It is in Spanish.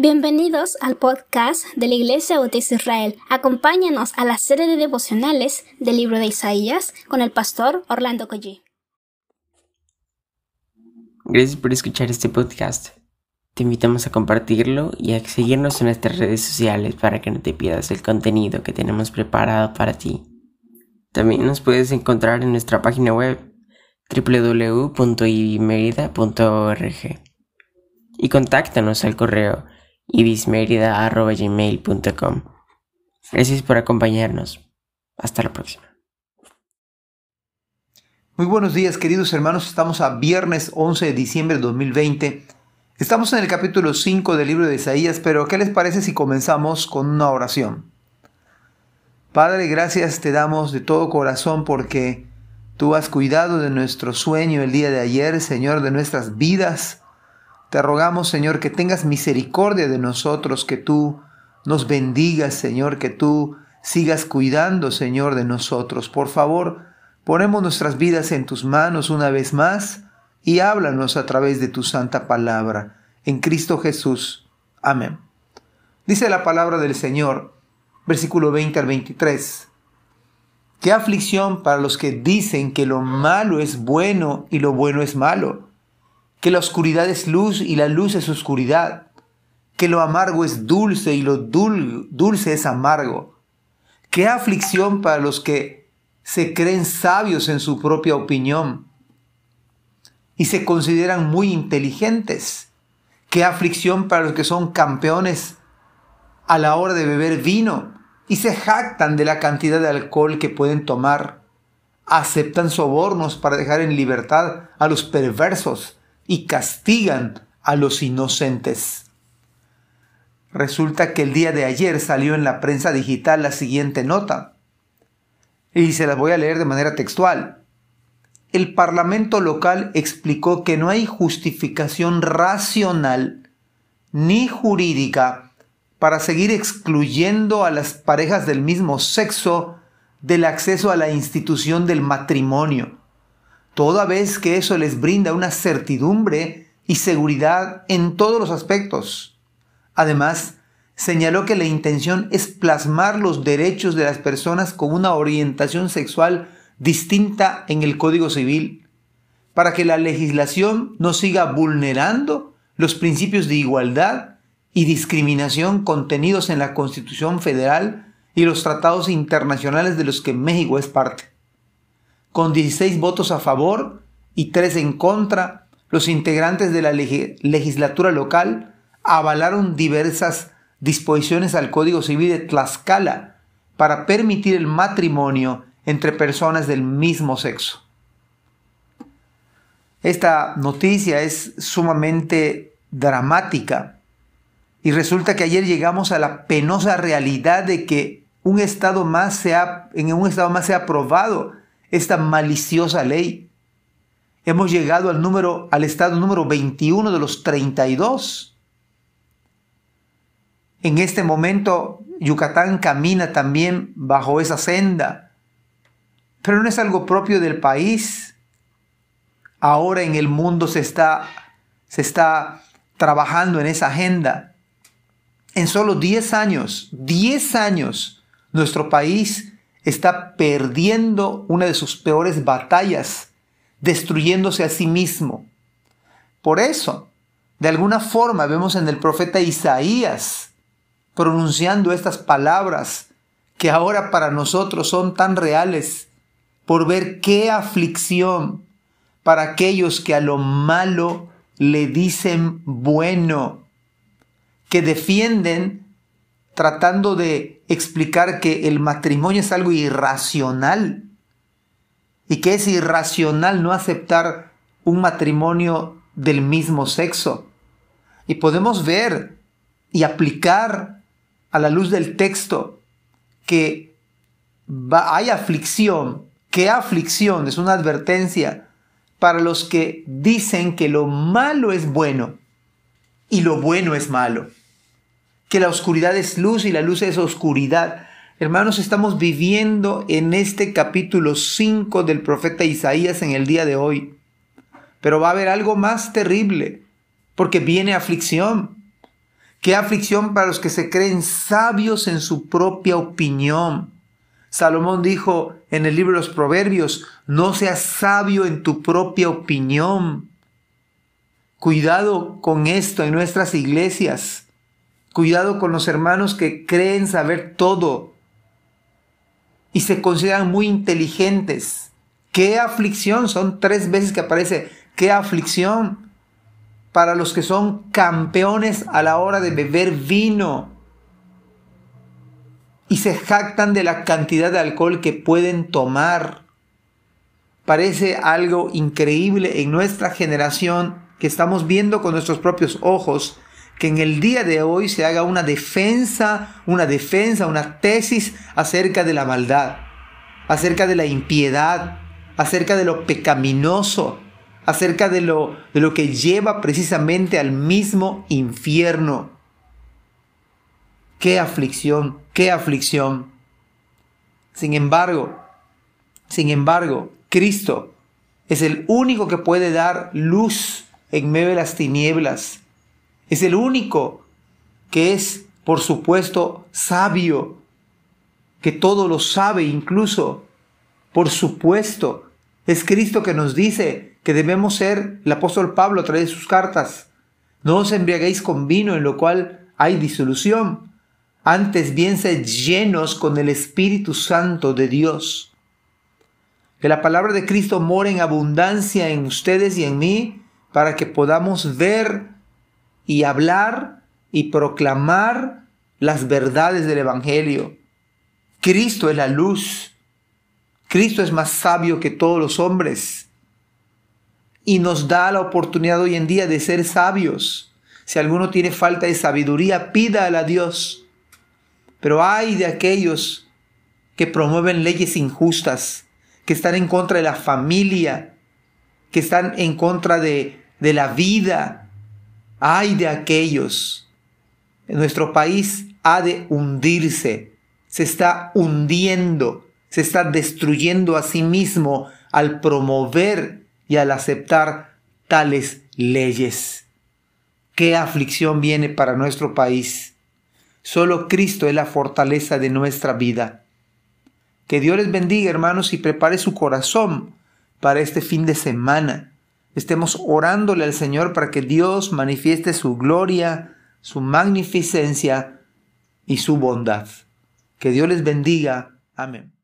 Bienvenidos al podcast de la Iglesia Bautista Israel. Acompáñanos a la serie de devocionales del libro de Isaías con el pastor Orlando Collie. Gracias por escuchar este podcast. Te invitamos a compartirlo y a seguirnos en nuestras redes sociales para que no te pierdas el contenido que tenemos preparado para ti. También nos puedes encontrar en nuestra página web www.ibimerida.org y contáctanos al correo ibismerida.gmail.com. Gracias por acompañarnos. Hasta la próxima. Muy buenos días queridos hermanos, estamos a viernes 11 de diciembre de 2020. Estamos en el capítulo 5 del libro de Isaías, pero ¿qué les parece si comenzamos con una oración? Padre, gracias te damos de todo corazón porque tú has cuidado de nuestro sueño el día de ayer, Señor, de nuestras vidas. Te rogamos, Señor, que tengas misericordia de nosotros, que tú nos bendigas, Señor, que tú sigas cuidando, Señor, de nosotros. Por favor, ponemos nuestras vidas en tus manos una vez más y háblanos a través de tu santa palabra. En Cristo Jesús. Amén. Dice la palabra del Señor, versículo 20 al 23. Qué aflicción para los que dicen que lo malo es bueno y lo bueno es malo que la oscuridad es luz y la luz es oscuridad, que lo amargo es dulce y lo dulce es amargo. Qué aflicción para los que se creen sabios en su propia opinión y se consideran muy inteligentes. Qué aflicción para los que son campeones a la hora de beber vino y se jactan de la cantidad de alcohol que pueden tomar. Aceptan sobornos para dejar en libertad a los perversos y castigan a los inocentes. Resulta que el día de ayer salió en la prensa digital la siguiente nota, y se las voy a leer de manera textual. El Parlamento local explicó que no hay justificación racional ni jurídica para seguir excluyendo a las parejas del mismo sexo del acceso a la institución del matrimonio toda vez que eso les brinda una certidumbre y seguridad en todos los aspectos. Además, señaló que la intención es plasmar los derechos de las personas con una orientación sexual distinta en el Código Civil, para que la legislación no siga vulnerando los principios de igualdad y discriminación contenidos en la Constitución Federal y los tratados internacionales de los que México es parte. Con 16 votos a favor y 3 en contra, los integrantes de la legislatura local avalaron diversas disposiciones al Código Civil de Tlaxcala para permitir el matrimonio entre personas del mismo sexo. Esta noticia es sumamente dramática y resulta que ayer llegamos a la penosa realidad de que un estado más se en un estado más se ha aprobado esta maliciosa ley. Hemos llegado al número al estado número 21 de los 32. En este momento Yucatán camina también bajo esa senda. Pero no es algo propio del país. Ahora en el mundo se está se está trabajando en esa agenda. En solo 10 años, 10 años, nuestro país está perdiendo una de sus peores batallas, destruyéndose a sí mismo. Por eso, de alguna forma vemos en el profeta Isaías pronunciando estas palabras que ahora para nosotros son tan reales, por ver qué aflicción para aquellos que a lo malo le dicen bueno, que defienden tratando de explicar que el matrimonio es algo irracional y que es irracional no aceptar un matrimonio del mismo sexo. Y podemos ver y aplicar a la luz del texto que hay aflicción. ¿Qué aflicción? Es una advertencia para los que dicen que lo malo es bueno y lo bueno es malo que la oscuridad es luz y la luz es oscuridad. Hermanos, estamos viviendo en este capítulo 5 del profeta Isaías en el día de hoy. Pero va a haber algo más terrible, porque viene aflicción. Qué aflicción para los que se creen sabios en su propia opinión. Salomón dijo en el libro de los Proverbios, no seas sabio en tu propia opinión. Cuidado con esto en nuestras iglesias. Cuidado con los hermanos que creen saber todo y se consideran muy inteligentes. Qué aflicción, son tres veces que aparece, qué aflicción para los que son campeones a la hora de beber vino y se jactan de la cantidad de alcohol que pueden tomar. Parece algo increíble en nuestra generación que estamos viendo con nuestros propios ojos que en el día de hoy se haga una defensa, una defensa, una tesis acerca de la maldad, acerca de la impiedad, acerca de lo pecaminoso, acerca de lo, de lo que lleva precisamente al mismo infierno. Qué aflicción, qué aflicción. Sin embargo, sin embargo, Cristo es el único que puede dar luz en medio de las tinieblas. Es el único que es, por supuesto, sabio, que todo lo sabe incluso. Por supuesto, es Cristo que nos dice que debemos ser, el apóstol Pablo trae sus cartas, no os embriaguéis con vino en lo cual hay disolución, antes bien sed llenos con el Espíritu Santo de Dios. Que la palabra de Cristo more en abundancia en ustedes y en mí para que podamos ver y hablar y proclamar las verdades del Evangelio. Cristo es la luz. Cristo es más sabio que todos los hombres y nos da la oportunidad hoy en día de ser sabios. Si alguno tiene falta de sabiduría, pídala a Dios. Pero hay de aquellos que promueven leyes injustas, que están en contra de la familia, que están en contra de, de la vida. Hay de aquellos. Nuestro país ha de hundirse, se está hundiendo, se está destruyendo a sí mismo al promover y al aceptar tales leyes. Qué aflicción viene para nuestro país. Solo Cristo es la fortaleza de nuestra vida. Que Dios les bendiga, hermanos, y prepare su corazón para este fin de semana. Estemos orándole al Señor para que Dios manifieste su gloria, su magnificencia y su bondad. Que Dios les bendiga. Amén.